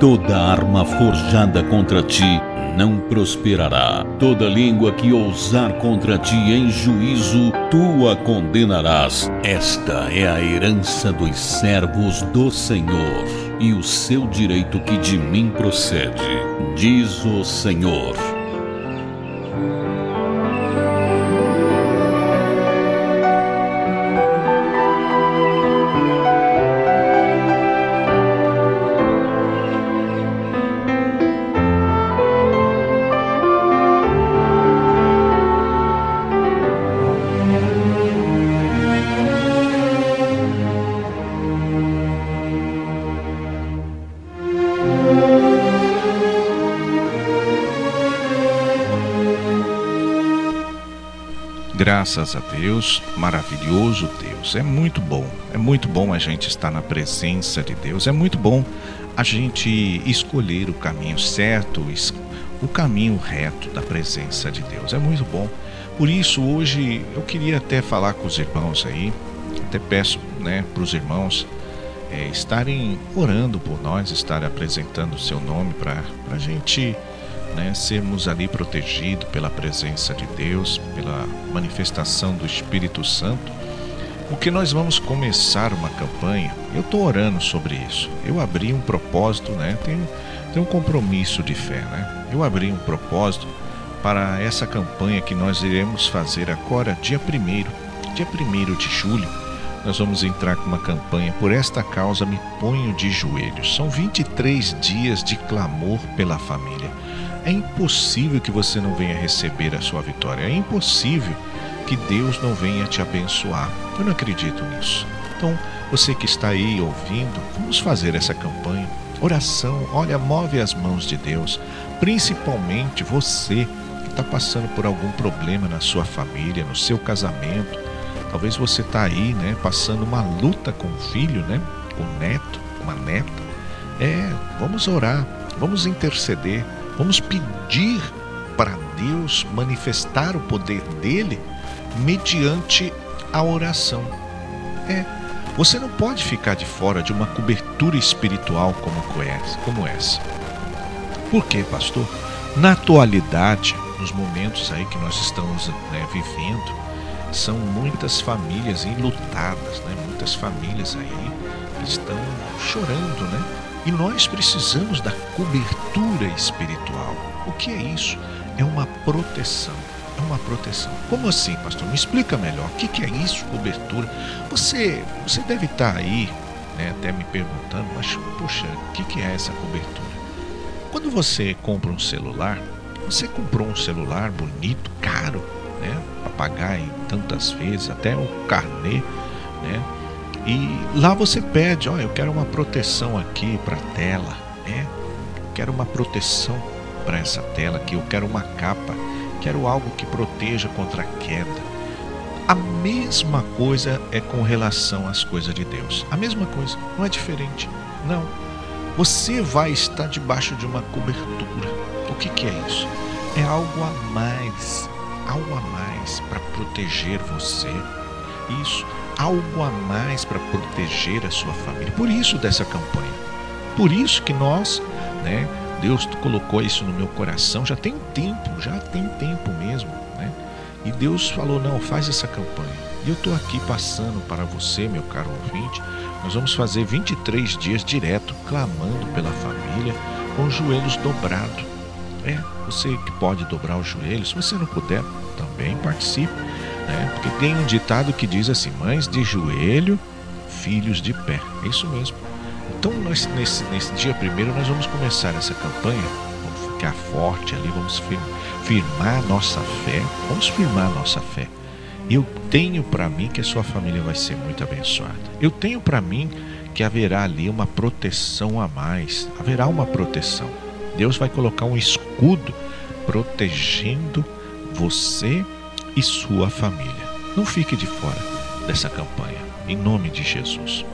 Toda arma forjada contra ti não prosperará. Toda língua que ousar contra ti em juízo, tu a condenarás. Esta é a herança dos servos do Senhor e o seu direito que de mim procede, diz o Senhor. Graças a Deus, maravilhoso Deus. É muito bom, é muito bom a gente estar na presença de Deus, é muito bom a gente escolher o caminho certo, o caminho reto da presença de Deus. É muito bom. Por isso, hoje eu queria até falar com os irmãos aí, até peço né, para os irmãos é, estarem orando por nós, estarem apresentando o seu nome para a gente né, sermos ali protegidos pela presença de Deus, pela manifestação do Espírito Santo, porque nós vamos começar uma campanha. Eu estou orando sobre isso. Eu abri um propósito, né? Tem, tem um compromisso de fé, né? Eu abri um propósito para essa campanha que nós iremos fazer agora, dia 1 dia 1 de julho. Nós vamos entrar com uma campanha por esta causa me ponho de joelhos. São 23 dias de clamor pela família. É impossível que você não venha receber a sua vitória. É impossível que Deus não venha te abençoar. Eu não acredito nisso. Então, você que está aí ouvindo, vamos fazer essa campanha. Oração, olha, move as mãos de Deus. Principalmente você que está passando por algum problema na sua família, no seu casamento. Talvez você está aí, né, passando uma luta com o filho, né, com o neto, uma neta. É, vamos orar, vamos interceder Vamos pedir para Deus manifestar o poder dele mediante a oração. É, você não pode ficar de fora de uma cobertura espiritual como essa. Por quê, pastor? Na atualidade, nos momentos aí que nós estamos né, vivendo, são muitas famílias enlutadas, né? muitas famílias aí estão chorando, né? E nós precisamos da cobertura espiritual. O que é isso? É uma proteção. É uma proteção. Como assim, pastor? Me explica melhor. O que é isso, cobertura? Você, você deve estar aí, né, até me perguntando, mas, poxa, o que é essa cobertura? Quando você compra um celular, você comprou um celular bonito, caro, né, para pagar em tantas vezes, até o carnê, né? E lá você pede, oh, eu quero uma proteção aqui para a tela, né? Quero uma proteção para essa tela aqui, eu quero uma capa, quero algo que proteja contra a queda. A mesma coisa é com relação às coisas de Deus. A mesma coisa, não é diferente. Não. Você vai estar debaixo de uma cobertura. O que, que é isso? É algo a mais, algo a mais para proteger você. Isso algo a mais para proteger a sua família. Por isso dessa campanha. Por isso que nós, né, Deus colocou isso no meu coração já tem tempo, já tem tempo mesmo, né? E Deus falou: "Não, faz essa campanha". E eu estou aqui passando para você, meu caro ouvinte. Nós vamos fazer 23 dias direto clamando pela família com os joelhos dobrados. É, você que pode dobrar os joelhos, se você não puder, também participe né? Porque tem um ditado que diz assim: mães de joelho, filhos de pé. É isso mesmo. Então, nós, nesse, nesse dia primeiro, nós vamos começar essa campanha. Vamos ficar forte ali, vamos firmar nossa fé. Vamos firmar nossa fé. Eu tenho para mim que a sua família vai ser muito abençoada. Eu tenho para mim que haverá ali uma proteção a mais. Haverá uma proteção. Deus vai colocar um escudo protegendo você e sua família. Não fique de fora dessa campanha, em nome de Jesus.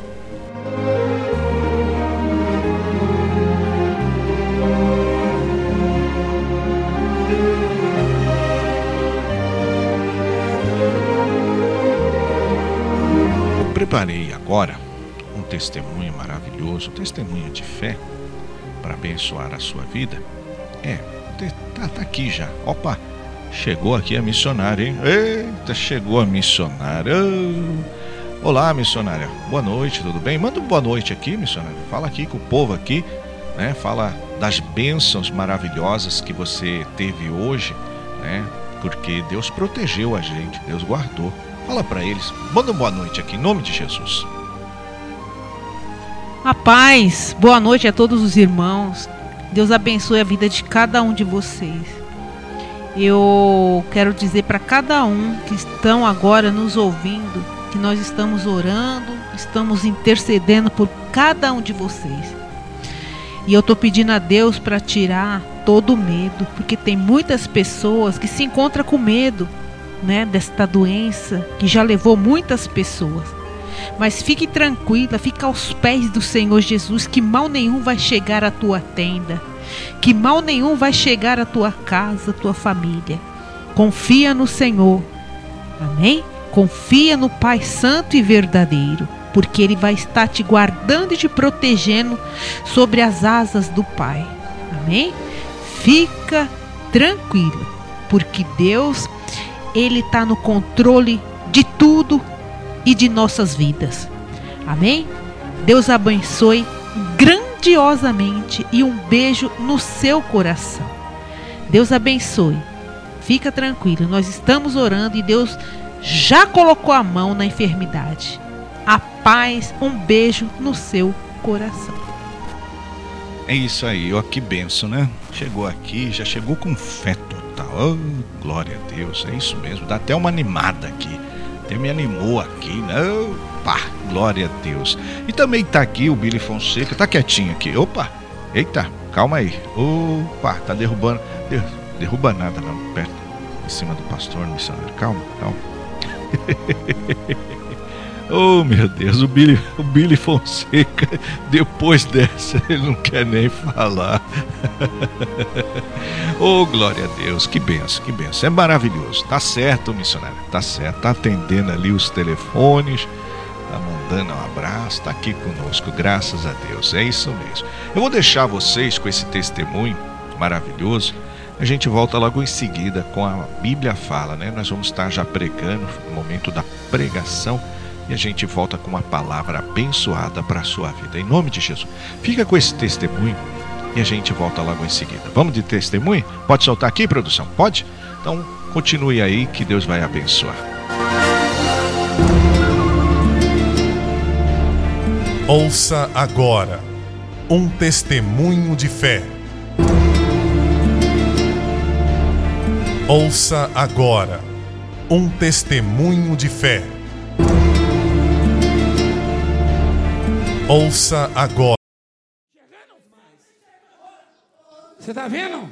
Preparei agora um testemunho maravilhoso, um testemunho de fé, para abençoar a sua vida? É, tá, tá aqui já. Opa, chegou aqui a missionária, hein? Eita, chegou a missionária. Olá, missionária. Boa noite, tudo bem? Manda uma boa noite aqui, missionária. Fala aqui com o povo aqui, né? Fala das bênçãos maravilhosas que você teve hoje, né? Porque Deus protegeu a gente, Deus guardou. Fala para eles. Manda uma boa noite aqui, em nome de Jesus. A paz, boa noite a todos os irmãos. Deus abençoe a vida de cada um de vocês. Eu quero dizer para cada um que estão agora nos ouvindo que nós estamos orando, estamos intercedendo por cada um de vocês. E eu estou pedindo a Deus para tirar todo o medo, porque tem muitas pessoas que se encontram com medo, né, desta doença que já levou muitas pessoas. Mas fique tranquila, fique aos pés do Senhor Jesus, que mal nenhum vai chegar à tua tenda, que mal nenhum vai chegar à tua casa, à tua família. Confia no Senhor. Amém? Confia no Pai Santo e verdadeiro, porque Ele vai estar te guardando e te protegendo sobre as asas do Pai. Amém? Fica tranquilo, porque Deus, Ele está no controle de tudo e de nossas vidas. Amém? Deus abençoe grandiosamente e um beijo no seu coração. Deus abençoe. Fica tranquilo, nós estamos orando e Deus já colocou a mão na enfermidade. A paz, um beijo no seu coração. É isso aí, ó, que benção, né? Chegou aqui, já chegou com fé total. Oh, glória a Deus, é isso mesmo. Dá até uma animada aqui. Até me animou aqui, né? Opa, glória a Deus. E também tá aqui o Billy Fonseca, tá quietinho aqui. Opa, eita, calma aí. Opa, tá derrubando. Derruba nada não, perto, em cima do pastor missionário. Calma, calma. Oh meu Deus, o Billy, o Billy Fonseca, depois dessa, ele não quer nem falar. oh, glória a Deus, que benção, que benção. É maravilhoso. Tá certo, missionário, tá certo. Tá atendendo ali os telefones, tá mandando um abraço, tá aqui conosco, graças a Deus. É isso mesmo. Eu vou deixar vocês com esse testemunho maravilhoso. A gente volta logo em seguida com a Bíblia Fala, né? Nós vamos estar já pregando no momento da pregação e a gente volta com uma palavra abençoada para a sua vida. Em nome de Jesus. Fica com esse testemunho e a gente volta logo em seguida. Vamos de testemunho? Pode soltar aqui, produção? Pode? Então, continue aí que Deus vai abençoar. Ouça agora um testemunho de fé. Ouça agora um testemunho de fé. Ouça agora. Você tá tô vendo,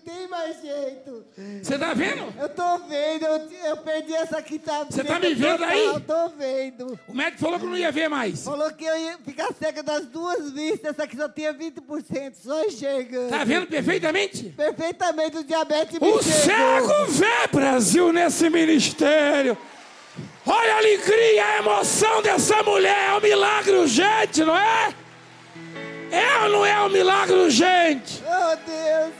tem mais jeito. Você tá vendo? Eu tô vendo, eu, eu perdi essa quinta Você tá me vendo aí? Eu tô vendo. O médico falou que não ia ver mais. Falou que eu ia ficar cega das duas vistas, essa aqui só tinha 20%, só enxergando. Tá vendo perfeitamente? Perfeitamente o diabetes me O cego vê Brasil nesse ministério. Olha a alegria, a emoção dessa mulher. É um milagre urgente, não é? É ou não é um milagre urgente? Oh, Deus.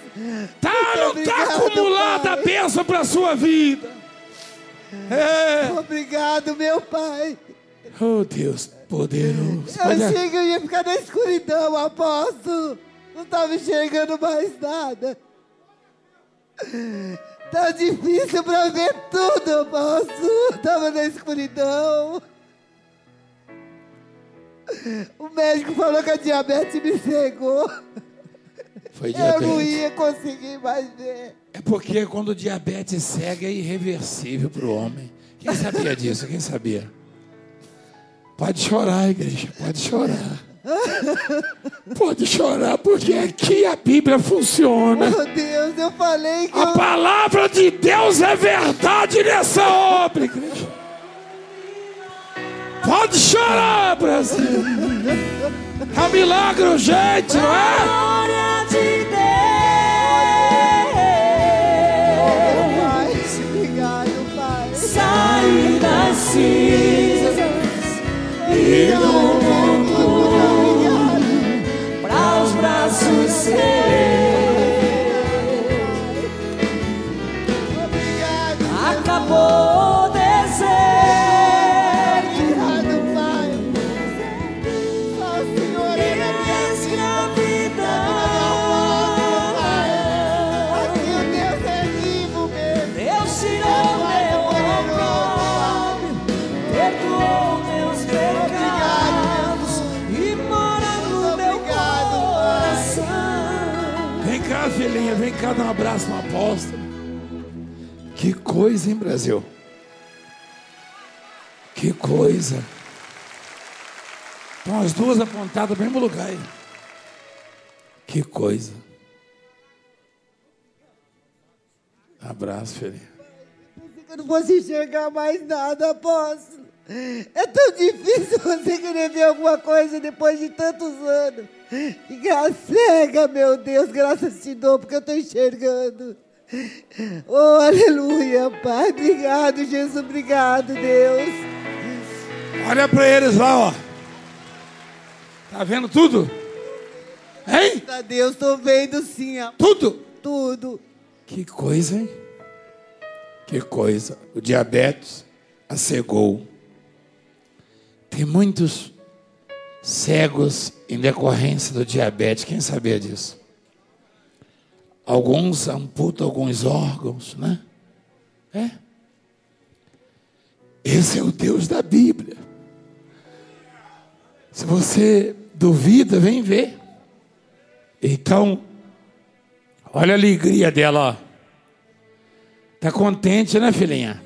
Tá não tá acumulada a bênção pra sua vida? É. Obrigado, meu pai. Oh, Deus poderoso. Eu Olha, achei que eu ia ficar na escuridão, apóstolo. Não tava enxergando mais nada. Tá difícil pra ver tudo, apóstolo. Tava na escuridão. O médico falou que a diabetes me cegou. Foi Eu não diabetes. ia conseguir mais ver. É porque quando o diabetes cega é irreversível para o homem. Quem sabia disso? Quem sabia? Pode chorar, igreja, pode chorar. Pode chorar, porque aqui a Bíblia funciona. Meu Deus, eu falei que A eu... palavra de Deus é verdade nessa obra, igreja. Pode chorar, Brasil. É um milagre urgente, não é? precisas e do mundo para os braços seus. Cá dar um abraço no apóstolo. Que coisa, hein, Brasil? Que coisa. Estão as duas apontadas no lugar aí. Que coisa. Abraço, filhinha. Eu não posso enxergar mais nada, apóstolo. É tão difícil você querer ver alguma coisa depois de tantos anos. Cega, meu Deus, graças te dou, porque eu estou enxergando. Oh, aleluia, Pai. Obrigado, Jesus. Obrigado, Deus. Olha para eles lá, ó. Tá vendo tudo? Hein? Graças a Deus, estou vendo sim, ó, Tudo? tudo. Que coisa, hein? Que coisa. O diabetes a cegou. Tem muitos cegos em decorrência do diabetes. Quem sabia disso? Alguns amputam alguns órgãos, né? É. Esse é o Deus da Bíblia. Se você duvida, vem ver. Então, olha a alegria dela, ó. Tá contente, né, filhinha?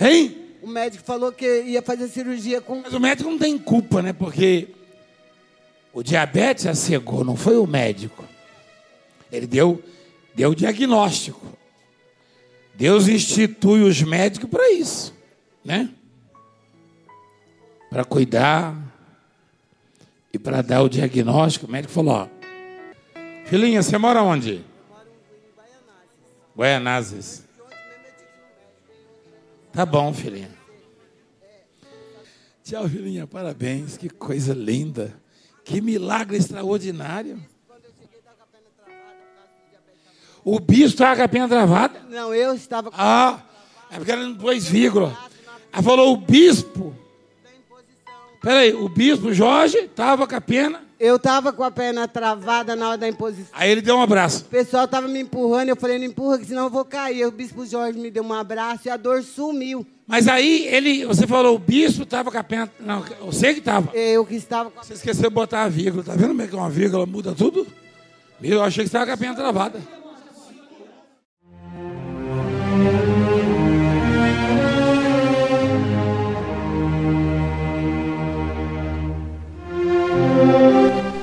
Hein? O médico falou que ia fazer cirurgia com. Mas o médico não tem culpa, né? Porque o diabetes a cegou, não foi o médico. Ele deu, deu o diagnóstico. Deus institui os médicos para isso, né? Para cuidar e para dar o diagnóstico. O médico falou: ó, Filhinha, você mora onde? Guaianazes. Tá bom, filhinha. Tchau, filhinha. Parabéns. Que coisa linda. Que milagre extraordinário. O bispo estava com a pena travada. Não, eu estava com Ah, é porque não pôs vírgula. Ela falou o bispo. Peraí, o bispo Jorge estava com a pena. Eu estava com a perna travada na hora da imposição. Aí ele deu um abraço. O pessoal estava me empurrando, eu falei, não empurra, que senão eu vou cair. O bispo Jorge me deu um abraço e a dor sumiu. Mas aí ele, você falou o bispo estava com a pena. Não, você que estava. Eu que estava com a... Você esqueceu de botar a vírgula. Tá vendo como é que uma vírgula muda tudo? Eu achei que estava com a pena travada.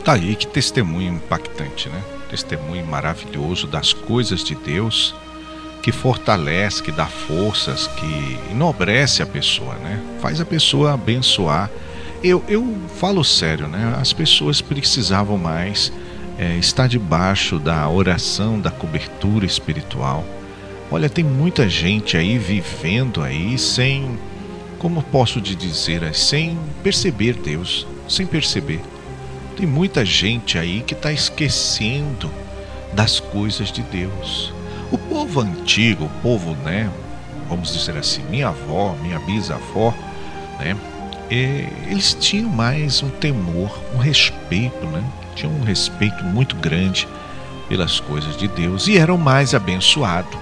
Tá aí que testemunho impactante, né? Testemunho maravilhoso das coisas de Deus que fortalece, que dá forças, que enobrece a pessoa, né? Faz a pessoa abençoar. Eu, eu falo sério, né? As pessoas precisavam mais é, estar debaixo da oração, da cobertura espiritual. Olha, tem muita gente aí vivendo aí sem, como posso te dizer, sem perceber Deus, sem perceber. Tem muita gente aí que está esquecendo das coisas de Deus. O povo antigo, o povo, né? Vamos dizer assim, minha avó, minha bisavó, né? eles tinham mais um temor, um respeito, né? Tinham um respeito muito grande pelas coisas de Deus e eram mais abençoados.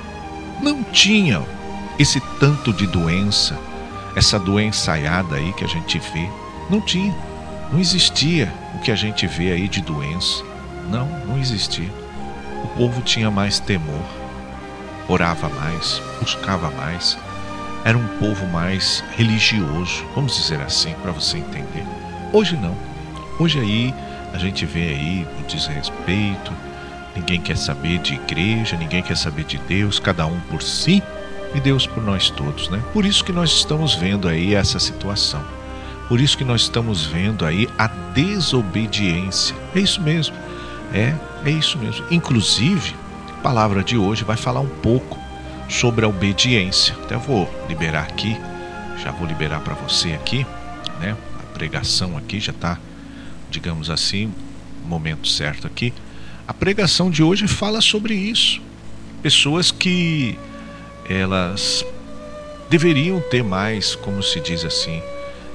Não tinham esse tanto de doença, essa doençaiada aí que a gente vê. Não tinha. Não existia o que a gente vê aí de doença. Não, não existia. O povo tinha mais temor, orava mais, buscava mais. Era um povo mais religioso, vamos dizer assim, para você entender. Hoje não. Hoje aí a gente vê aí o desrespeito, ninguém quer saber de igreja, ninguém quer saber de Deus, cada um por si e Deus por nós todos, né? Por isso que nós estamos vendo aí essa situação. Por isso que nós estamos vendo aí a desobediência. É isso mesmo. É, é isso mesmo. Inclusive, a palavra de hoje vai falar um pouco sobre a obediência. Até vou liberar aqui, já vou liberar para você aqui, né? A pregação aqui já está, digamos assim, momento certo aqui. A pregação de hoje fala sobre isso. Pessoas que elas deveriam ter mais, como se diz assim,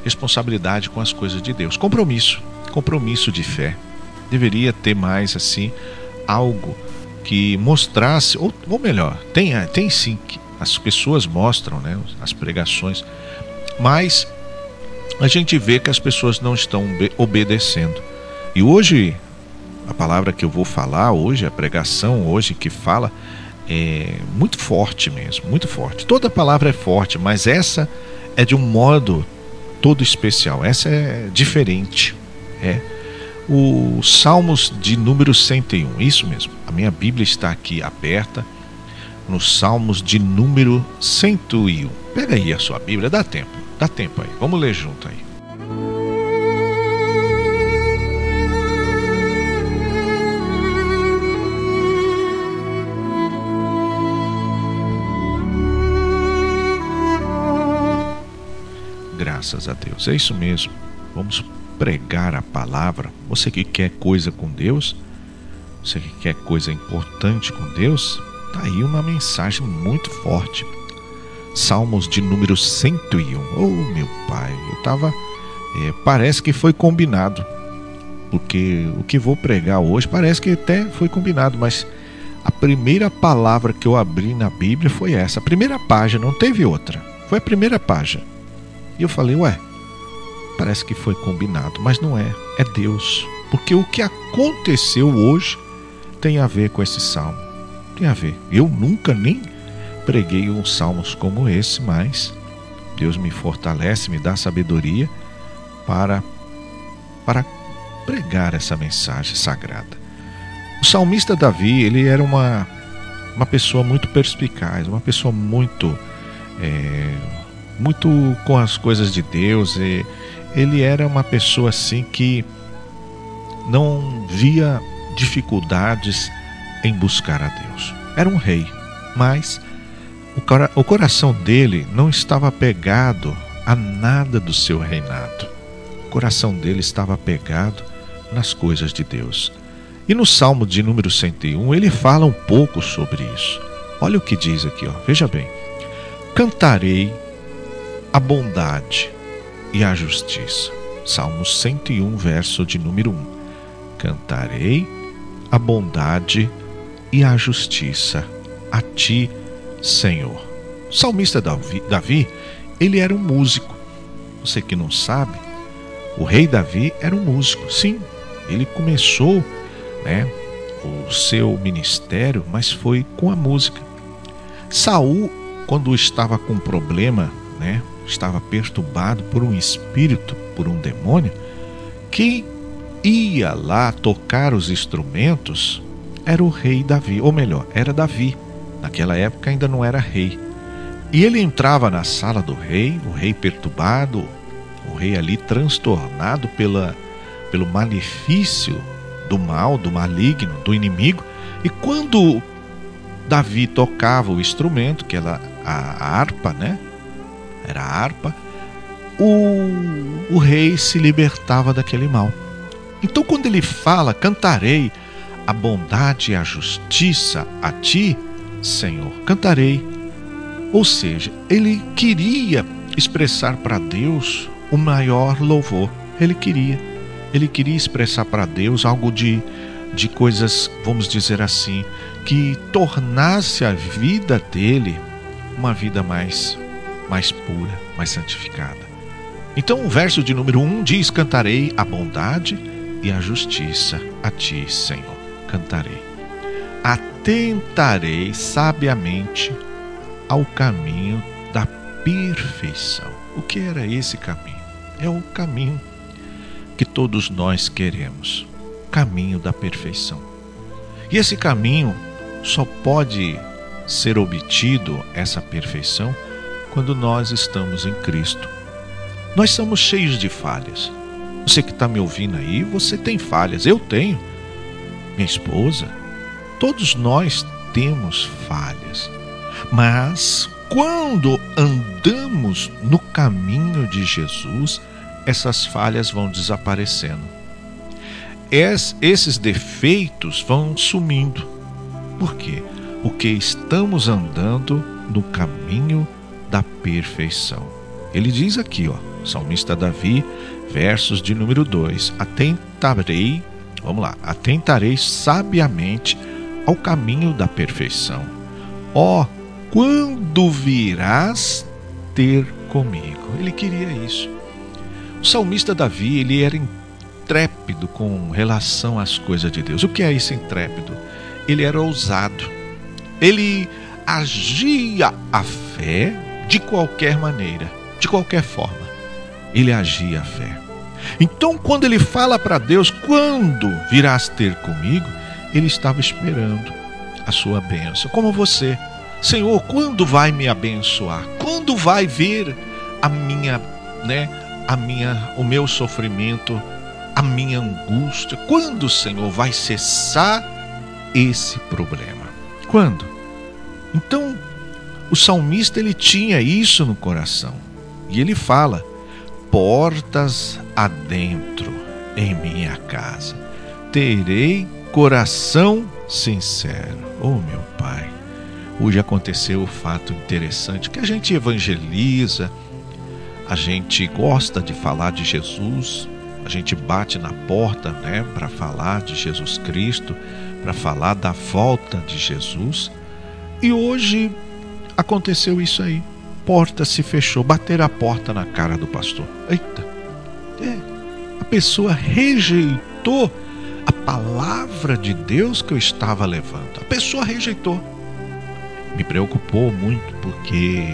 responsabilidade com as coisas de Deus, compromisso, compromisso de fé. Deveria ter mais assim algo que mostrasse, ou, ou melhor, tem, tem sim, que as pessoas mostram, né, as pregações, mas a gente vê que as pessoas não estão obedecendo. E hoje A palavra que eu vou falar hoje, a pregação hoje que fala, é muito forte mesmo, muito forte. Toda palavra é forte, mas essa é de um modo todo especial. Essa é diferente. É o Salmos de número 101. Isso mesmo. A minha Bíblia está aqui aberta nos Salmos de número 101. Pega aí a sua Bíblia, dá tempo. Dá tempo aí. Vamos ler junto aí. Graças a Deus. É isso mesmo. Vamos pregar a palavra. Você que quer coisa com Deus, você que quer coisa importante com Deus, tá aí uma mensagem muito forte. Salmos de número 101. Oh, meu pai, eu tava. É, parece que foi combinado. Porque o que vou pregar hoje parece que até foi combinado, mas a primeira palavra que eu abri na Bíblia foi essa. A primeira página, não teve outra. Foi a primeira página. E eu falei, ué, parece que foi combinado, mas não é, é Deus. Porque o que aconteceu hoje tem a ver com esse salmo. Tem a ver. Eu nunca nem preguei uns salmos como esse, mas Deus me fortalece, me dá sabedoria para para pregar essa mensagem sagrada. O salmista Davi, ele era uma uma pessoa muito perspicaz, uma pessoa muito é, muito com as coisas de Deus. E ele era uma pessoa assim que não via dificuldades em buscar a Deus. Era um rei, mas o coração dele não estava pegado a nada do seu reinado. O coração dele estava pegado nas coisas de Deus. E no Salmo de número 101, ele fala um pouco sobre isso. Olha o que diz aqui, ó. veja bem. Cantarei a bondade e a justiça. Salmo 101, verso de número 1. Cantarei a bondade e a justiça a ti, Senhor. O salmista Davi, Davi, ele era um músico. Você que não sabe, o rei Davi era um músico. Sim, ele começou, né, o seu ministério, mas foi com a música. Saul, quando estava com problema, né, estava perturbado por um espírito, por um demônio, quem ia lá tocar os instrumentos era o rei Davi, ou melhor, era Davi. Naquela época ainda não era rei. E ele entrava na sala do rei, o rei perturbado, o rei ali transtornado pela, pelo malefício do mal, do maligno, do inimigo. E quando Davi tocava o instrumento, que era a harpa, né? Era a harpa, o, o rei se libertava daquele mal. Então, quando ele fala, cantarei a bondade e a justiça a ti, Senhor, cantarei. Ou seja, ele queria expressar para Deus o maior louvor. Ele queria. Ele queria expressar para Deus algo de, de coisas, vamos dizer assim, que tornasse a vida dele uma vida mais mais pura, mais santificada. Então o verso de número 1 diz: Cantarei a bondade e a justiça a ti, Senhor. Cantarei. Atentarei sabiamente ao caminho da perfeição. O que era esse caminho? É o caminho que todos nós queremos caminho da perfeição. E esse caminho só pode ser obtido, essa perfeição, quando nós estamos em Cristo. Nós somos cheios de falhas. Você que está me ouvindo aí, você tem falhas. Eu tenho. Minha esposa. Todos nós temos falhas. Mas quando andamos no caminho de Jesus, essas falhas vão desaparecendo. Es, esses defeitos vão sumindo. Por quê? Porque estamos andando no caminho da perfeição. Ele diz aqui, ó, Salmista Davi, versos de número 2: Atentarei, vamos lá, atentarei sabiamente ao caminho da perfeição. Ó, quando virás ter comigo? Ele queria isso. O salmista Davi, ele era intrépido com relação às coisas de Deus. O que é isso intrépido? Ele era ousado. Ele agia a fé de qualquer maneira, de qualquer forma. Ele agia a fé. Então, quando ele fala para Deus, quando virás ter comigo, ele estava esperando a sua bênção, como você. Senhor, quando vai me abençoar? Quando vai ver a minha, né, a minha, o meu sofrimento, a minha angústia? Quando, Senhor, vai cessar esse problema? Quando? Então, o salmista ele tinha isso no coração. E ele fala: portas adentro em minha casa. Terei coração sincero. Oh, meu Pai. Hoje aconteceu o fato interessante que a gente evangeliza, a gente gosta de falar de Jesus, a gente bate na porta, né, para falar de Jesus Cristo, para falar da volta de Jesus. E hoje aconteceu isso aí porta se fechou, bater a porta na cara do pastor. Eita! É, a pessoa rejeitou a palavra de Deus que eu estava levando. A pessoa rejeitou. Me preocupou muito porque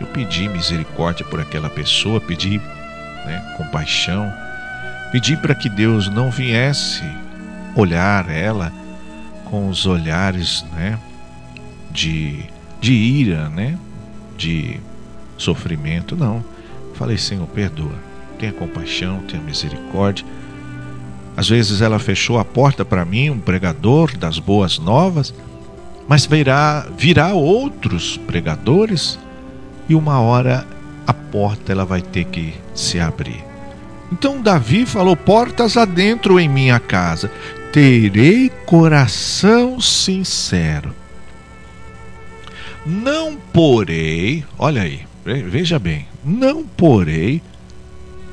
eu pedi misericórdia por aquela pessoa, pedi né, compaixão, pedi para que Deus não viesse olhar ela com os olhares né, de, de ira, né, de sofrimento, não. Falei, Senhor, perdoa, tenha compaixão, tenha misericórdia. Às vezes ela fechou a porta para mim, um pregador das boas novas, mas virá, virá outros pregadores e uma hora a porta ela vai ter que se abrir. Então Davi falou: Portas adentro em minha casa, terei coração sincero não porei, olha aí, veja bem, não porei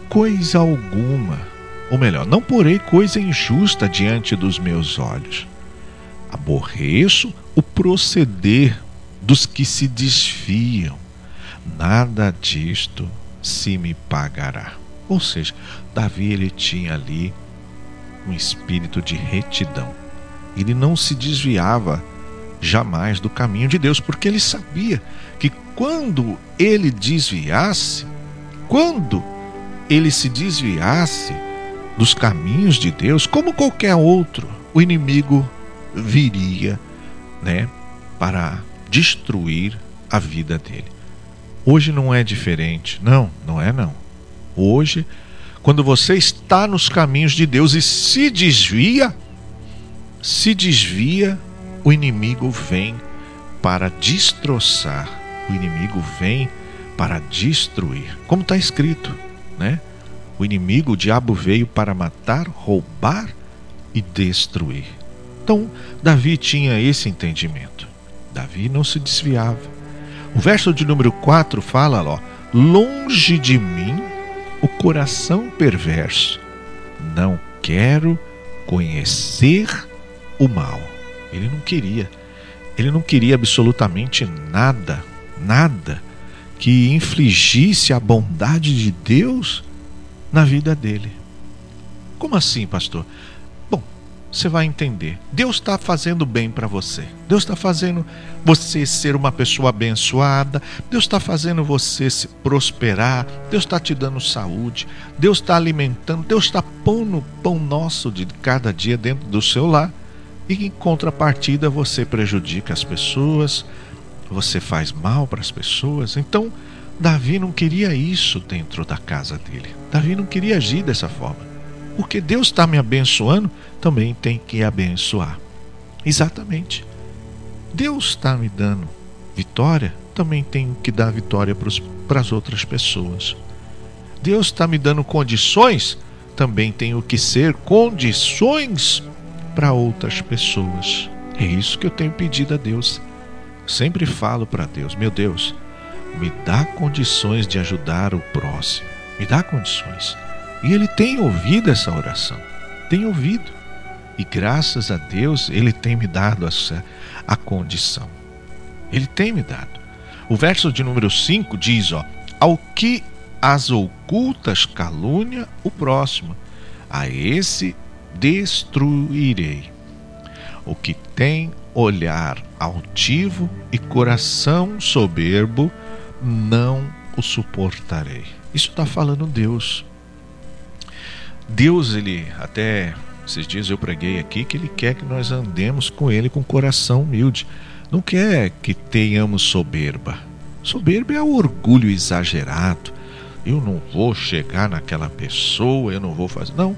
coisa alguma, ou melhor, não porei coisa injusta diante dos meus olhos. Aborreço o proceder dos que se desfiam. Nada disto se me pagará. Ou seja, Davi ele tinha ali um espírito de retidão. Ele não se desviava jamais do caminho de Deus, porque ele sabia que quando ele desviasse, quando ele se desviasse dos caminhos de Deus, como qualquer outro, o inimigo viria, né, para destruir a vida dele. Hoje não é diferente. Não, não é não. Hoje, quando você está nos caminhos de Deus e se desvia, se desvia o inimigo vem para destroçar, o inimigo vem para destruir. Como está escrito, né? O inimigo, o diabo veio para matar, roubar e destruir. Então, Davi tinha esse entendimento. Davi não se desviava. O verso de número 4 fala, ó, longe de mim o coração perverso. Não quero conhecer o mal. Ele não queria. Ele não queria absolutamente nada, nada que infligisse a bondade de Deus na vida dele. Como assim, pastor? Bom, você vai entender. Deus está fazendo bem para você. Deus está fazendo você ser uma pessoa abençoada. Deus está fazendo você se prosperar. Deus está te dando saúde. Deus está alimentando. Deus está pondo o pão nosso de cada dia dentro do seu lar e em contrapartida você prejudica as pessoas, você faz mal para as pessoas. Então, Davi não queria isso dentro da casa dele. Davi não queria agir dessa forma. Porque Deus está me abençoando, também tem que abençoar. Exatamente. Deus está me dando vitória, também tenho que dar vitória para as outras pessoas. Deus está me dando condições, também tenho que ser condições para outras pessoas. É isso que eu tenho pedido a Deus. Sempre falo para Deus: meu Deus, me dá condições de ajudar o próximo. Me dá condições. E Ele tem ouvido essa oração. Tem ouvido. E graças a Deus, Ele tem me dado essa, a condição. Ele tem me dado. O verso de número 5 diz: ó, Ao que as ocultas calúnia o próximo, a esse destruirei. O que tem olhar altivo e coração soberbo, não o suportarei. Isso está falando Deus. Deus, ele até esses dias eu preguei aqui que ele quer que nós andemos com ele com coração humilde. Não quer que tenhamos soberba. Soberba é o orgulho exagerado. Eu não vou chegar naquela pessoa, eu não vou fazer. Não.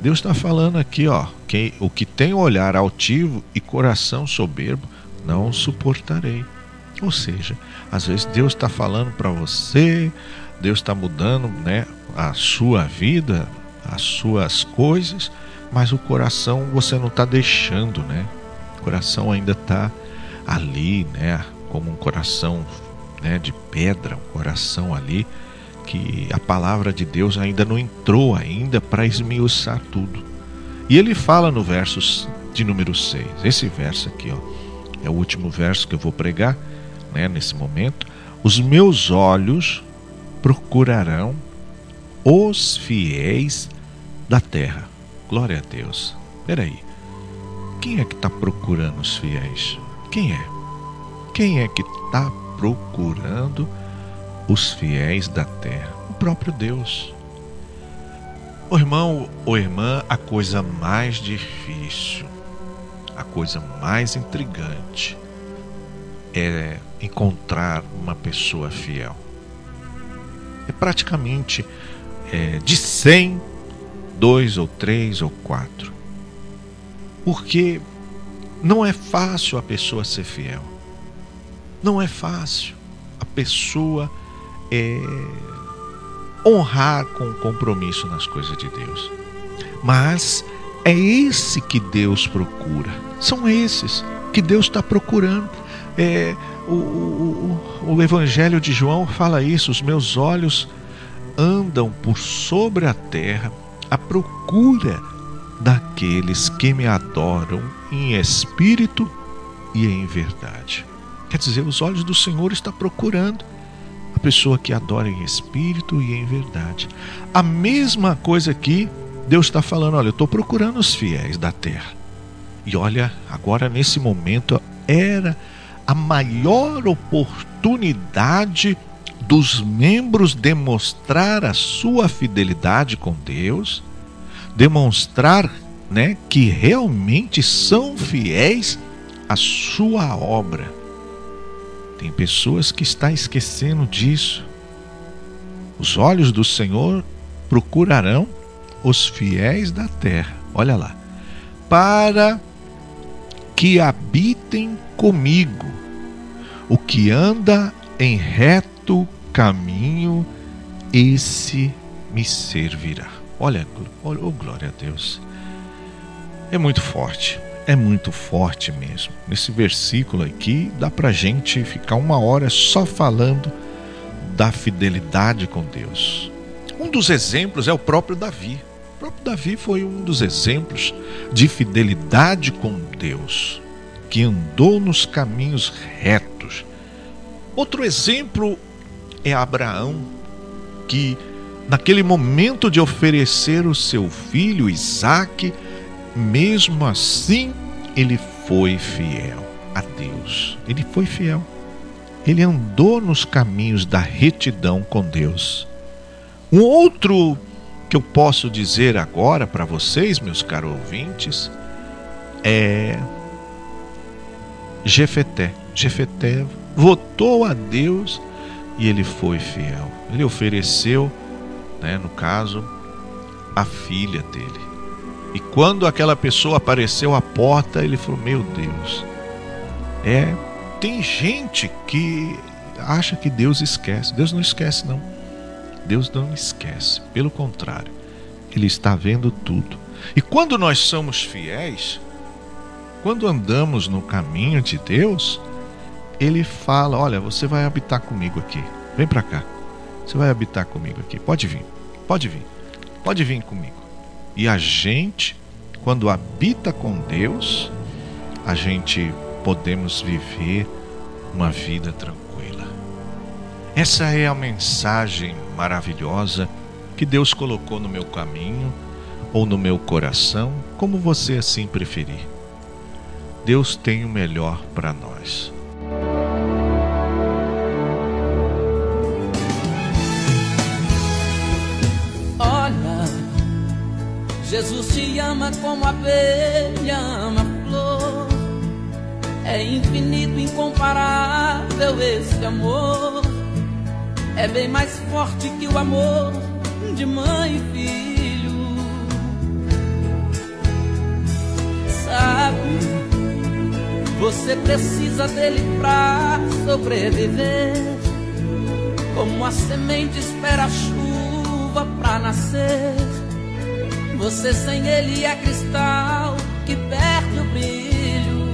Deus está falando aqui, ó, que o que tem olhar altivo e coração soberbo, não suportarei. Ou seja, às vezes Deus está falando para você, Deus está mudando, né, a sua vida, as suas coisas, mas o coração você não está deixando, né? O coração ainda está ali, né, como um coração, né, de pedra, um coração ali que a palavra de Deus ainda não entrou ainda para esmiuçar tudo. E ele fala no verso de número 6. Esse verso aqui, ó, é o último verso que eu vou pregar, né, nesse momento. Os meus olhos procurarão os fiéis da terra. Glória a Deus. Peraí. Quem é que está procurando os fiéis? Quem é? Quem é que está procurando os fiéis da terra, o próprio Deus. O irmão ou irmã, a coisa mais difícil, a coisa mais intrigante é encontrar uma pessoa fiel. É praticamente é, de 100, dois ou três ou quatro. Porque não é fácil a pessoa ser fiel. Não é fácil a pessoa é, honrar com compromisso nas coisas de Deus. Mas é esse que Deus procura. São esses que Deus está procurando. É, o, o, o Evangelho de João fala isso: os meus olhos andam por sobre a terra à procura daqueles que me adoram em espírito e em verdade. Quer dizer, os olhos do Senhor estão procurando pessoa que adora em espírito e em verdade. A mesma coisa que Deus está falando: olha, eu estou procurando os fiéis da terra. E olha, agora nesse momento era a maior oportunidade dos membros demonstrar a sua fidelidade com Deus, demonstrar né, que realmente são fiéis à sua obra. Tem pessoas que estão esquecendo disso. Os olhos do Senhor procurarão os fiéis da terra. Olha lá. Para que habitem comigo. O que anda em reto caminho, esse me servirá. Olha, oh, glória a Deus. É muito forte é muito forte mesmo. Nesse versículo aqui, dá para gente ficar uma hora só falando da fidelidade com Deus. Um dos exemplos é o próprio Davi. O próprio Davi foi um dos exemplos de fidelidade com Deus, que andou nos caminhos retos. Outro exemplo é Abraão, que naquele momento de oferecer o seu filho Isaque, mesmo assim, ele foi fiel a Deus. Ele foi fiel. Ele andou nos caminhos da retidão com Deus. Um outro que eu posso dizer agora para vocês, meus caros ouvintes, é Jefeté. Jefeté votou a Deus e ele foi fiel. Ele ofereceu, né, no caso, a filha dele. E quando aquela pessoa apareceu à porta, ele falou: Meu Deus, é. Tem gente que acha que Deus esquece. Deus não esquece, não. Deus não esquece. Pelo contrário, Ele está vendo tudo. E quando nós somos fiéis, quando andamos no caminho de Deus, Ele fala: Olha, você vai habitar comigo aqui. Vem para cá. Você vai habitar comigo aqui. Pode vir. Pode vir. Pode vir comigo. E a gente, quando habita com Deus, a gente podemos viver uma vida tranquila. Essa é a mensagem maravilhosa que Deus colocou no meu caminho ou no meu coração, como você assim preferir. Deus tem o melhor para nós. Jesus te ama como a abelha ama a flor. É infinito, incomparável esse amor. É bem mais forte que o amor de mãe e filho. Sabe, você precisa dele pra sobreviver. Como a semente espera a chuva pra nascer. Você sem ele é cristal que perde o brilho.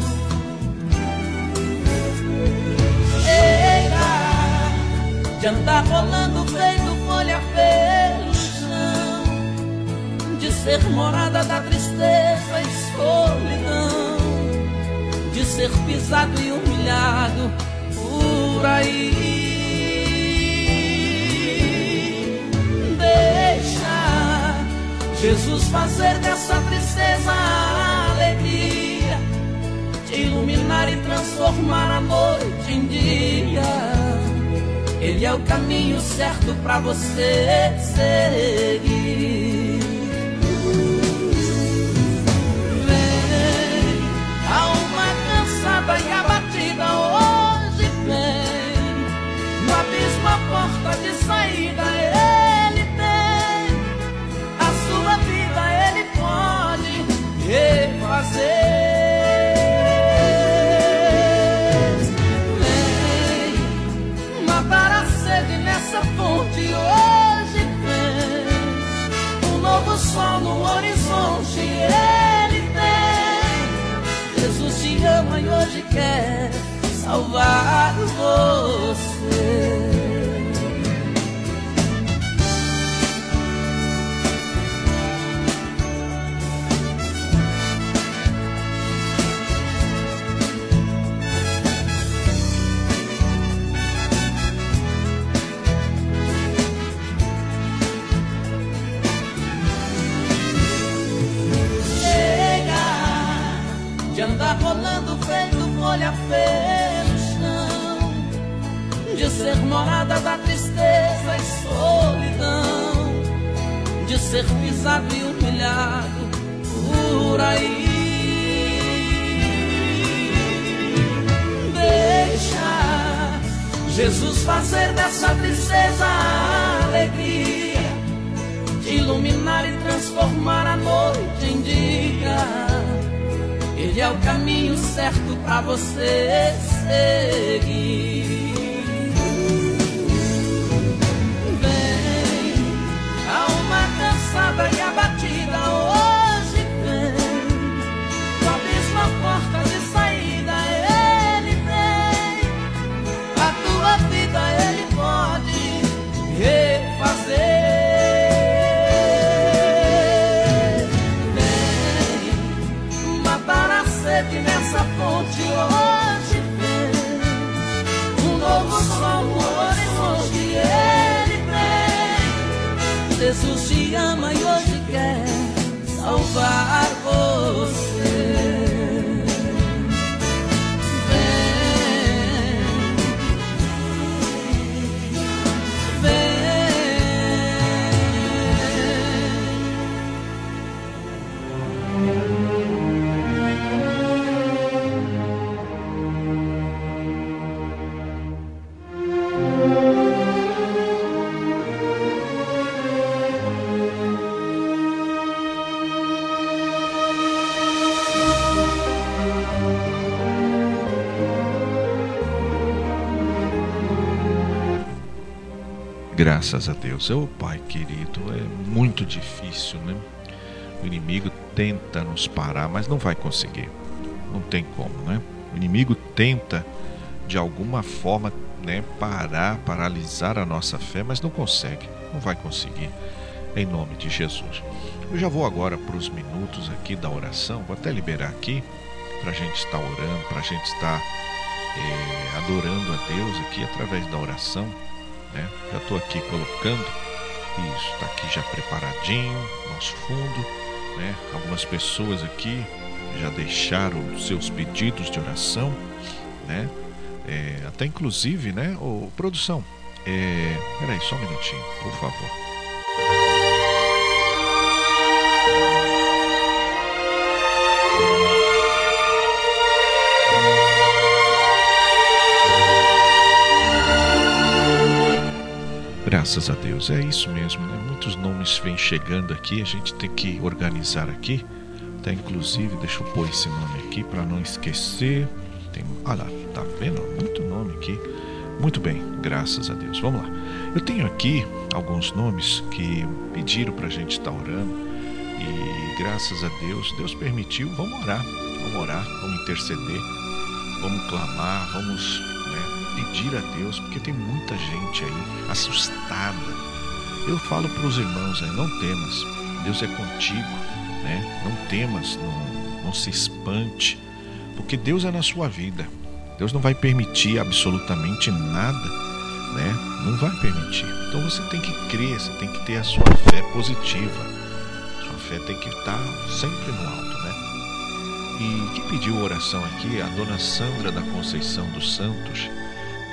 Chega de andar rolando feito folha pelo chão, de ser morada da tristeza e solidão, de ser pisado e humilhado por aí. Jesus fazer dessa tristeza alegria, te iluminar e transformar a noite em dia. Ele é o caminho certo para você seguir. Te ama e hoje quer salvar você. Andar rolando folha pelo chão, de ser morada da tristeza e solidão, de ser pisado e humilhado por aí. Deixa Jesus fazer dessa tristeza alegria iluminar e transformar a noite em dia. Ele é o caminho certo para você seguir. Ama e hoje quer salvar Graças a Deus. Ô Pai querido, é muito difícil, né? O inimigo tenta nos parar, mas não vai conseguir. Não tem como, né? O inimigo tenta de alguma forma, né, parar, paralisar a nossa fé, mas não consegue. Não vai conseguir. Em nome de Jesus. Eu já vou agora para os minutos aqui da oração. Vou até liberar aqui para a gente estar orando, para a gente estar eh, adorando a Deus aqui através da oração né? Já estou aqui colocando. Isso, está aqui já preparadinho, nosso fundo. né? Algumas pessoas aqui já deixaram seus pedidos de oração, né? É, até inclusive, né? Ô, produção, é, peraí, só um minutinho, por favor. Graças a Deus, é isso mesmo, né? Muitos nomes vêm chegando aqui, a gente tem que organizar aqui. Até inclusive, deixa eu pôr esse nome aqui para não esquecer. Tem, olha lá, tá vendo? Muito nome aqui. Muito bem, graças a Deus. Vamos lá. Eu tenho aqui alguns nomes que pediram para a gente estar tá orando e graças a Deus, Deus permitiu. Vamos orar, vamos orar, vamos interceder, vamos clamar, vamos pedir a Deus, porque tem muita gente aí assustada. Eu falo para os irmãos aí, não temas, Deus é contigo, né? Não temas, não, não se espante, porque Deus é na sua vida. Deus não vai permitir absolutamente nada, né? Não vai permitir. Então você tem que crer, você tem que ter a sua fé positiva. Sua fé tem que estar sempre no alto, né? E quem pediu oração aqui, a dona Sandra da Conceição dos Santos,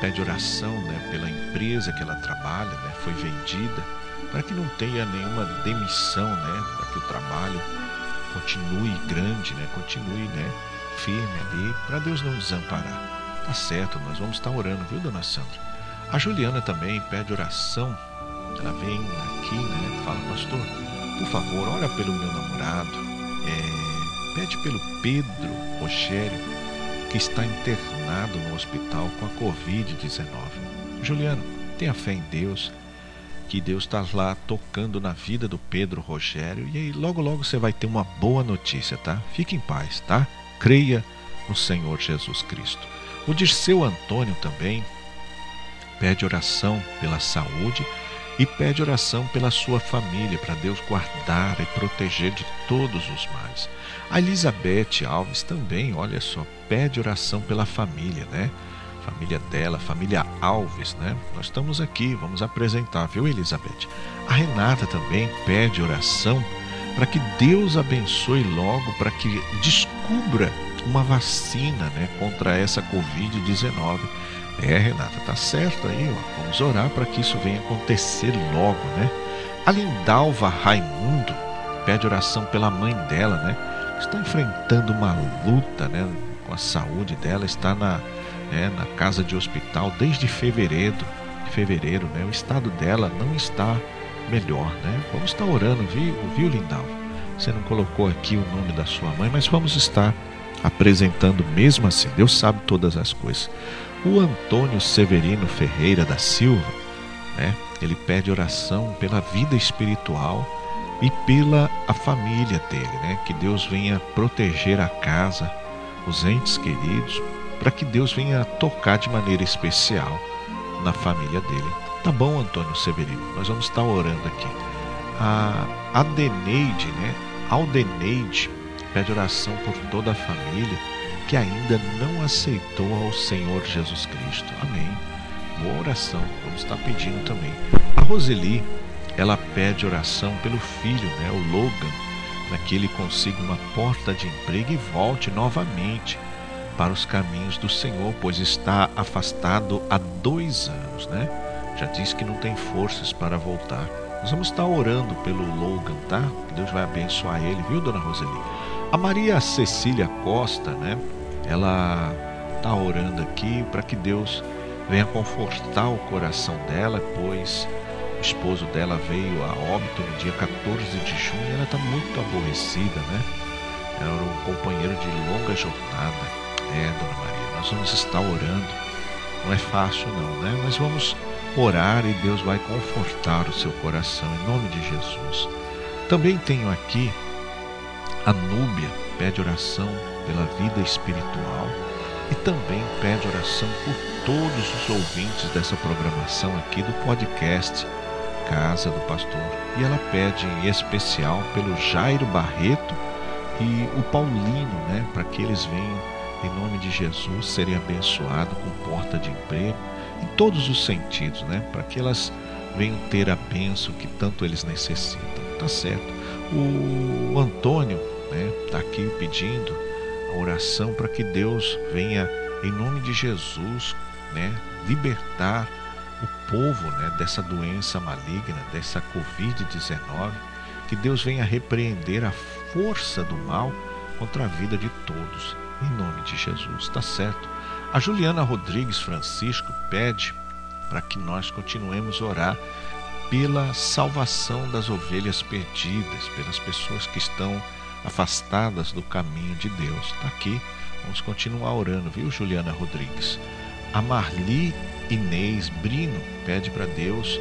pede oração né, pela empresa que ela trabalha, né, foi vendida, para que não tenha nenhuma demissão, né, para que o trabalho continue grande, né, continue né, firme ali, para Deus não desamparar. Tá certo, nós vamos estar orando, viu, dona Sandra? A Juliana também pede oração. Ela vem aqui, né, fala, pastor, por favor, ora pelo meu namorado, é, pede pelo Pedro Rogério, que está internado no hospital com a Covid-19. Juliano, tenha fé em Deus, que Deus está lá tocando na vida do Pedro Rogério e aí logo logo você vai ter uma boa notícia, tá? Fique em paz, tá? Creia no Senhor Jesus Cristo. O Dirceu Antônio também pede oração pela saúde e pede oração pela sua família, para Deus guardar e proteger de todos os males. A Elizabeth Alves também, olha só, pede oração pela família, né? Família dela, família Alves, né? Nós estamos aqui, vamos apresentar, viu, Elizabeth? A Renata também pede oração para que Deus abençoe logo, para que descubra uma vacina, né, contra essa Covid-19 é, Renata, tá certo aí, ó. Vamos orar para que isso venha acontecer logo, né? A Lindalva Raimundo pede oração pela mãe dela, né? Está enfrentando uma luta, né? Com a saúde dela, está na, né, na casa de hospital desde fevereiro, fevereiro, né? O estado dela não está melhor, né? Vamos estar orando, viu, viu Lindalva? Você não colocou aqui o nome da sua mãe, mas vamos estar apresentando mesmo assim. Deus sabe todas as coisas. O Antônio Severino Ferreira da Silva, né, ele pede oração pela vida espiritual e pela a família dele, né, que Deus venha proteger a casa, os entes queridos, para que Deus venha tocar de maneira especial na família dele. Tá bom, Antônio Severino, nós vamos estar orando aqui. A Adeneide, né, Aldeneide, pede oração por toda a família que ainda não aceitou ao Senhor Jesus Cristo. Amém. Boa oração, vamos estar pedindo também. A Roseli, ela pede oração pelo filho, né, o Logan, para que ele consiga uma porta de emprego e volte novamente para os caminhos do Senhor, pois está afastado há dois anos, né? Já disse que não tem forças para voltar. Nós vamos estar orando pelo Logan, tá? Deus vai abençoar ele, viu, dona Roseli? A Maria Cecília Costa, né? Ela está orando aqui para que Deus venha confortar o coração dela, pois esposo dela veio a óbito no dia 14 de junho e ela está muito aborrecida, né? Era um companheiro de longa jornada. É, Dona Maria, nós vamos estar orando. Não é fácil não, né? Mas vamos orar e Deus vai confortar o seu coração em nome de Jesus. Também tenho aqui a Núbia pede oração pela vida espiritual e também pede oração por todos os ouvintes dessa programação aqui do podcast Casa do Pastor. E ela pede em especial pelo Jairo Barreto e o Paulino, né, para que eles venham em nome de Jesus serem abençoados com porta de emprego em todos os sentidos, né, para que elas venham ter a bênção que tanto eles necessitam. Tá certo? O Antônio está né, tá aqui pedindo a oração para que Deus venha, em nome de Jesus, né, libertar o povo né, dessa doença maligna, dessa Covid-19, que Deus venha repreender a força do mal contra a vida de todos, em nome de Jesus, tá certo? A Juliana Rodrigues Francisco pede para que nós continuemos a orar pela salvação das ovelhas perdidas, pelas pessoas que estão afastadas do caminho de Deus. Está aqui, vamos continuar orando, viu, Juliana Rodrigues? A Marli Inês Brino pede para Deus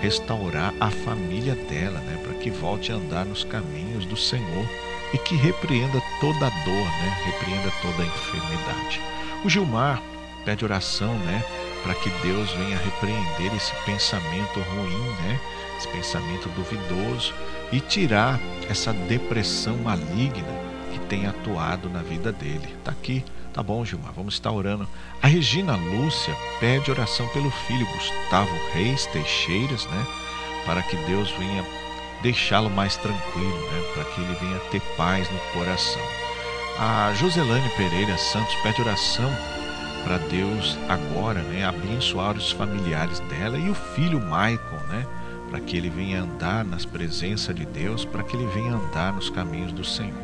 restaurar a família dela, né, para que volte a andar nos caminhos do Senhor e que repreenda toda a dor, né, repreenda toda a enfermidade. O Gilmar pede oração, né, para que Deus venha repreender esse pensamento ruim, né, esse pensamento duvidoso e tirar essa depressão maligna que tem atuado na vida dele. Tá aqui Tá bom, Gilmar, vamos estar orando. A Regina Lúcia pede oração pelo filho Gustavo Reis Teixeiras, né? Para que Deus venha deixá-lo mais tranquilo, né? Para que ele venha ter paz no coração. A Joselane Pereira Santos pede oração para Deus agora, né? Abençoar os familiares dela e o filho Michael, né? Para que ele venha andar nas presenças de Deus, para que ele venha andar nos caminhos do Senhor.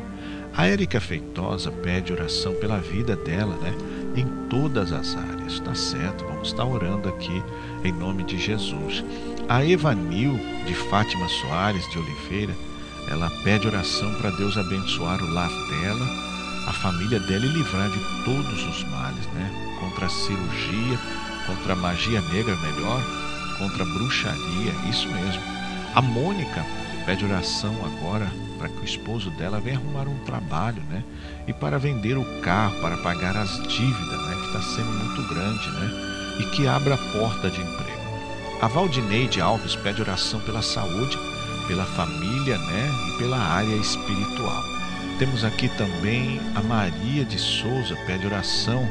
A Érica Feitosa pede oração pela vida dela, né? Em todas as áreas, tá certo? Vamos estar orando aqui em nome de Jesus. A Evanil de Fátima Soares de Oliveira, ela pede oração para Deus abençoar o lar dela, a família dela e livrar de todos os males, né? Contra a cirurgia, contra a magia negra, melhor, contra a bruxaria, isso mesmo. A Mônica pede oração agora para que o esposo dela venha arrumar um trabalho, né? E para vender o carro, para pagar as dívidas, né? Que está sendo muito grande, né? E que abra a porta de emprego. A Valdineide Alves pede oração pela saúde, pela família, né? E pela área espiritual. Temos aqui também a Maria de Souza pede oração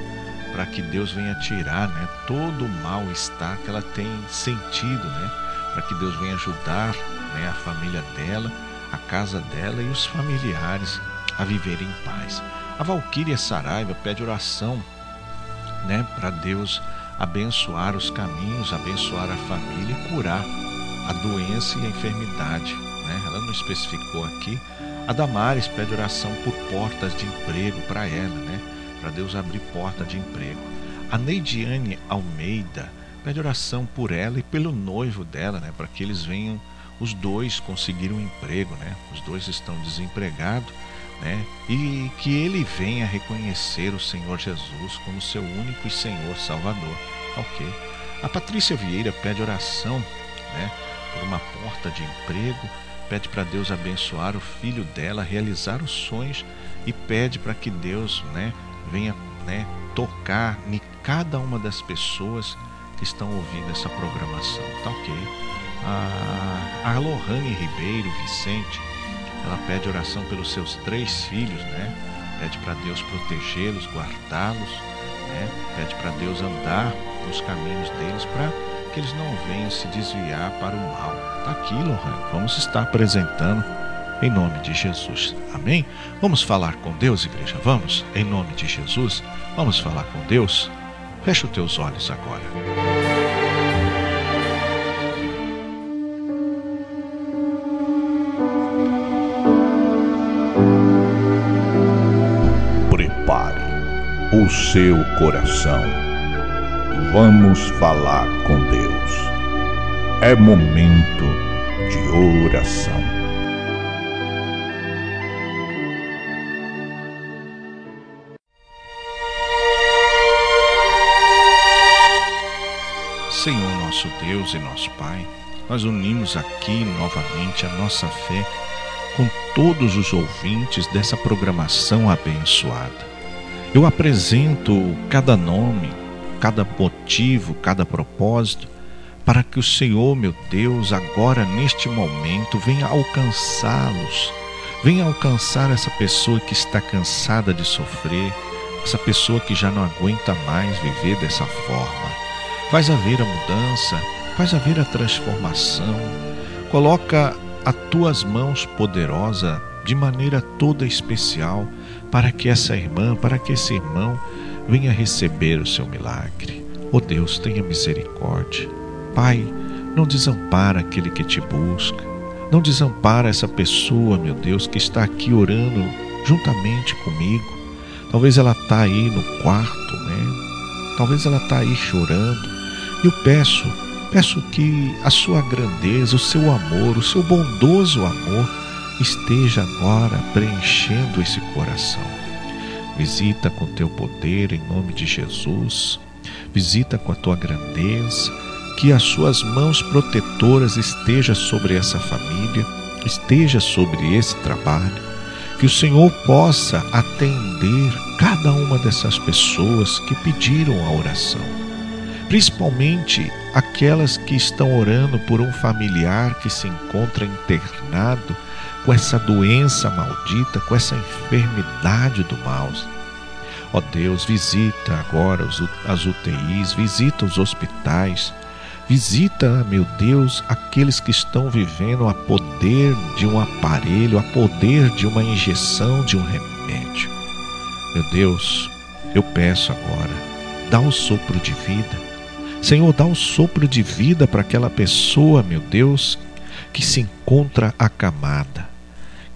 para que Deus venha tirar, né? Todo o mal-estar que ela tem sentido, né? Para que Deus venha ajudar, né? A família dela a casa dela e os familiares a viverem em paz. A Valquíria Saraiva pede oração né, para Deus abençoar os caminhos, abençoar a família e curar a doença e a enfermidade. Né? Ela não especificou aqui. A Damares pede oração por portas de emprego para ela, né? para Deus abrir porta de emprego. A Neidiane Almeida pede oração por ela e pelo noivo dela, né? para que eles venham os dois conseguiram um emprego, né? Os dois estão desempregados, né? E que ele venha reconhecer o Senhor Jesus como seu único e Senhor Salvador. Ok. A Patrícia Vieira pede oração, né? Por uma porta de emprego, pede para Deus abençoar o filho dela, realizar os sonhos e pede para que Deus, né? Venha, né? Tocar em cada uma das pessoas que estão ouvindo essa programação. Tá ok a, a Lohane Ribeiro Vicente, ela pede oração pelos seus três filhos, né? Pede para Deus protegê-los, guardá-los, né? Pede para Deus andar nos caminhos deles para que eles não venham se desviar para o mal. Tá aqui, Lohane. Vamos estar apresentando em nome de Jesus. Amém? Vamos falar com Deus, igreja? Vamos? Em nome de Jesus? Vamos falar com Deus? Fecha os teus olhos agora. O seu coração. Vamos falar com Deus. É momento de oração. Senhor nosso Deus e nosso Pai, nós unimos aqui novamente a nossa fé com todos os ouvintes dessa programação abençoada. Eu apresento cada nome, cada motivo, cada propósito, para que o Senhor, meu Deus, agora neste momento venha alcançá-los, venha alcançar essa pessoa que está cansada de sofrer, essa pessoa que já não aguenta mais viver dessa forma. Faz haver a mudança, faz haver a transformação, coloca as tuas mãos poderosa de maneira toda especial para que essa irmã, para que esse irmão venha receber o seu milagre. Oh Deus, tenha misericórdia. Pai, não desampara aquele que te busca. Não desampara essa pessoa, meu Deus, que está aqui orando juntamente comigo. Talvez ela está aí no quarto, né? Talvez ela está aí chorando. Eu peço, peço que a sua grandeza, o seu amor, o seu bondoso amor esteja agora preenchendo esse coração. Visita com teu poder em nome de Jesus. Visita com a tua grandeza que as suas mãos protetoras esteja sobre essa família, esteja sobre esse trabalho, que o Senhor possa atender cada uma dessas pessoas que pediram a oração, principalmente aquelas que estão orando por um familiar que se encontra internado com essa doença maldita, com essa enfermidade do mal. Ó Deus, visita agora as UTIs, visita os hospitais, Visita, meu Deus, aqueles que estão vivendo a poder de um aparelho, a poder de uma injeção de um remédio. Meu Deus, eu peço agora, dá o sopro de vida. Senhor, dá o sopro de vida para aquela pessoa, meu Deus, que se encontra acamada.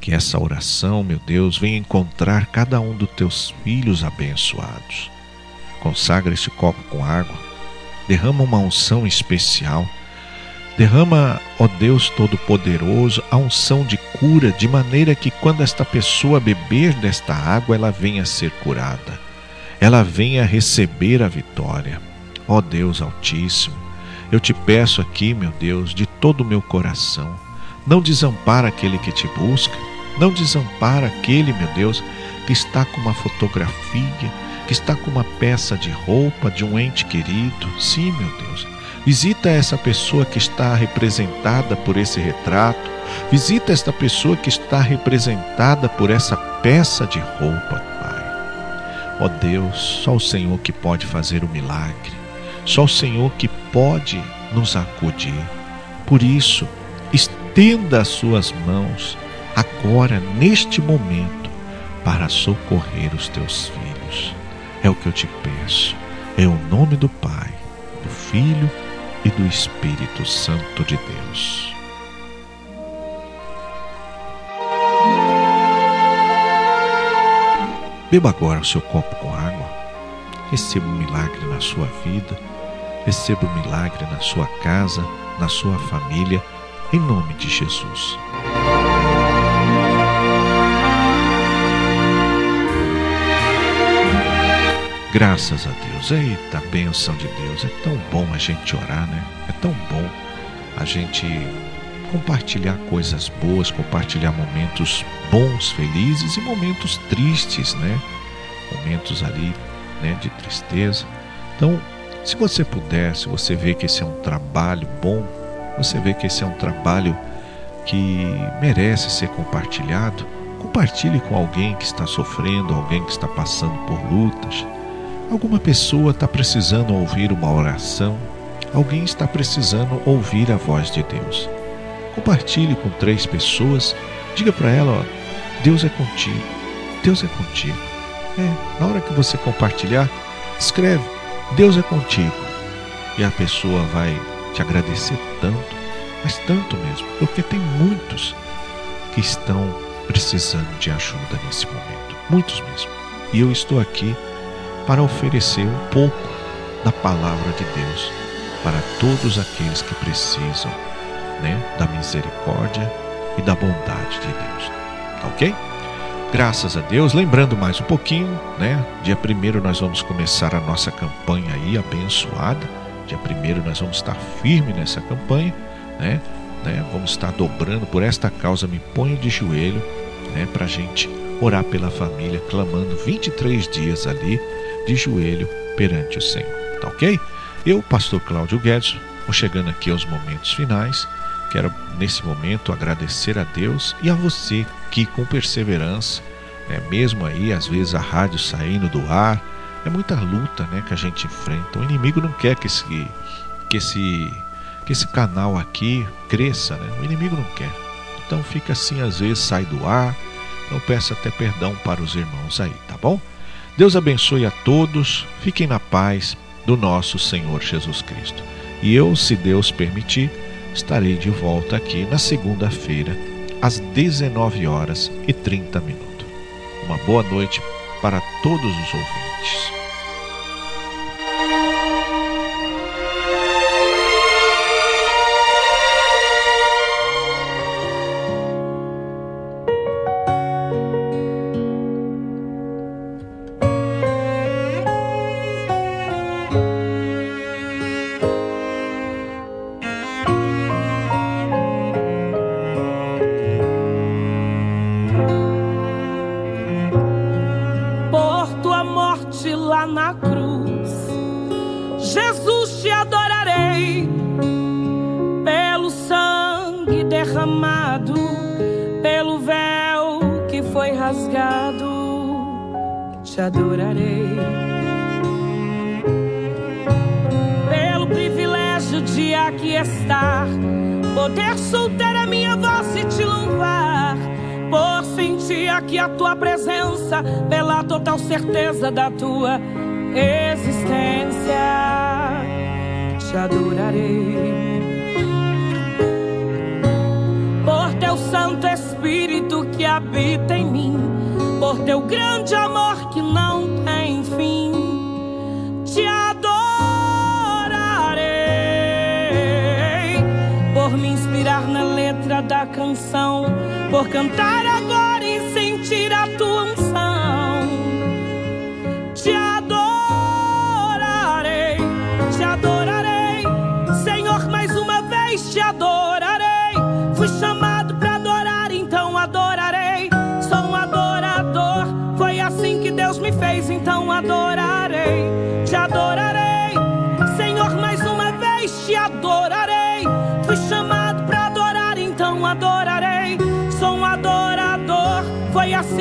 Que essa oração, meu Deus, venha encontrar cada um dos teus filhos abençoados. Consagra este copo com água derrama uma unção especial. Derrama, ó Deus Todo-Poderoso, a unção de cura, de maneira que quando esta pessoa beber desta água, ela venha a ser curada, ela venha a receber a vitória. Ó Deus Altíssimo, eu te peço aqui, meu Deus, de todo o meu coração, não desampara aquele que te busca, não desampara aquele, meu Deus, que está com uma fotografia, que está com uma peça de roupa de um ente querido. Sim, meu Deus. Visita essa pessoa que está representada por esse retrato. Visita esta pessoa que está representada por essa peça de roupa, Pai. Ó oh Deus, só o Senhor que pode fazer o milagre. Só o Senhor que pode nos acudir. Por isso, estenda as suas mãos agora, neste momento, para socorrer os teus filhos. É o que eu te peço. É o nome do Pai, do Filho e do Espírito Santo de Deus. Beba agora o seu copo com água. Receba um milagre na sua vida. Receba um milagre na sua casa, na sua família, em nome de Jesus. Graças a Deus. Eita bênção de Deus. É tão bom a gente orar, né? É tão bom a gente compartilhar coisas boas, compartilhar momentos bons, felizes e momentos tristes, né? Momentos ali, né, de tristeza. Então, se você puder, se você vê que esse é um trabalho bom, você vê que esse é um trabalho que merece ser compartilhado, compartilhe com alguém que está sofrendo, alguém que está passando por lutas Alguma pessoa está precisando ouvir uma oração, alguém está precisando ouvir a voz de Deus. Compartilhe com três pessoas, diga para ela: ó, Deus é contigo, Deus é contigo. É, na hora que você compartilhar, escreve: Deus é contigo. E a pessoa vai te agradecer tanto, mas tanto mesmo, porque tem muitos que estão precisando de ajuda nesse momento, muitos mesmo. E eu estou aqui para oferecer um pouco da palavra de Deus para todos aqueles que precisam né, da misericórdia e da bondade de Deus. Tá ok? Graças a Deus. Lembrando mais um pouquinho, né? Dia 1 nós vamos começar a nossa campanha aí abençoada. Dia 1 nós vamos estar firme nessa campanha, né? né? Vamos estar dobrando por esta causa. Me ponho de joelho, né? Para gente orar pela família, clamando 23 dias ali de joelho perante o Senhor. Tá ok? Eu, pastor Cláudio Guedes, vou chegando aqui aos momentos finais. Quero nesse momento agradecer a Deus e a você que com perseverança, né, mesmo aí às vezes a rádio saindo do ar, é muita luta, né, que a gente enfrenta. O inimigo não quer que esse que esse que esse canal aqui cresça, né? O inimigo não quer. então fica assim, às vezes sai do ar. Então peço até perdão para os irmãos aí, tá bom? Deus abençoe a todos, fiquem na paz do nosso Senhor Jesus Cristo. E eu, se Deus permitir, estarei de volta aqui na segunda-feira, às 19 horas e 30 minutos. Uma boa noite para todos os ouvintes.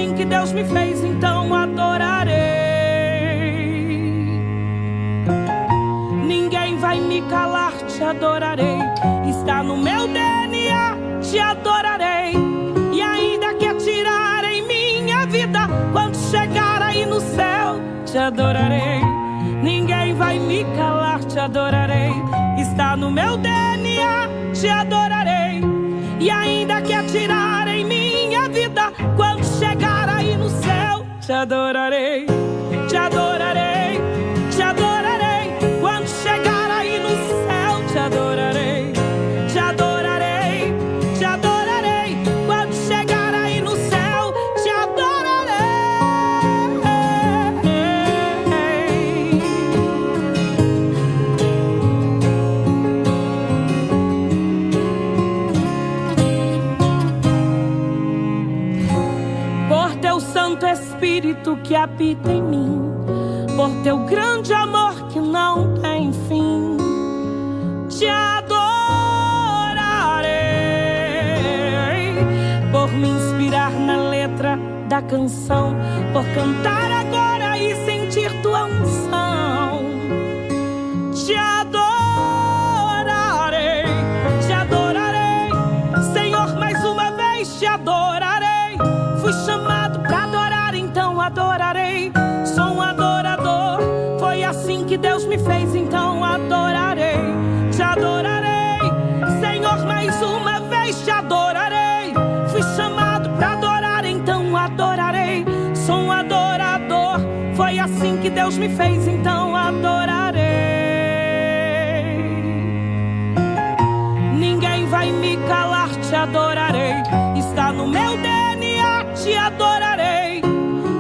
Assim que Deus me fez, então adorarei. Ninguém vai me calar, te adorarei. Está no meu DNA, te adorarei. E ainda que atirarem minha vida, quando chegar aí no céu, te adorarei. Ninguém vai me calar, te adorarei. Está no meu DNA, te adorarei. E ainda que atirarem te adorarei, Que habita em mim, por teu grande amor que não tem fim, te adorarei. Por me inspirar na letra da canção, por cantar agora Deus me fez, então adorarei. Ninguém vai me calar, te adorarei. Está no meu DNA, te adorarei.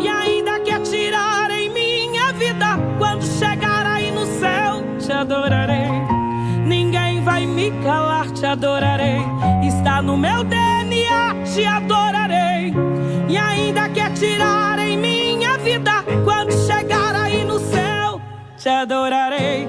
E ainda que atirarem minha vida, quando chegar aí no céu, te adorarei. Ninguém vai me calar, te adorarei. Está no meu DNA, te adorarei. E ainda que atirarem te adorarei,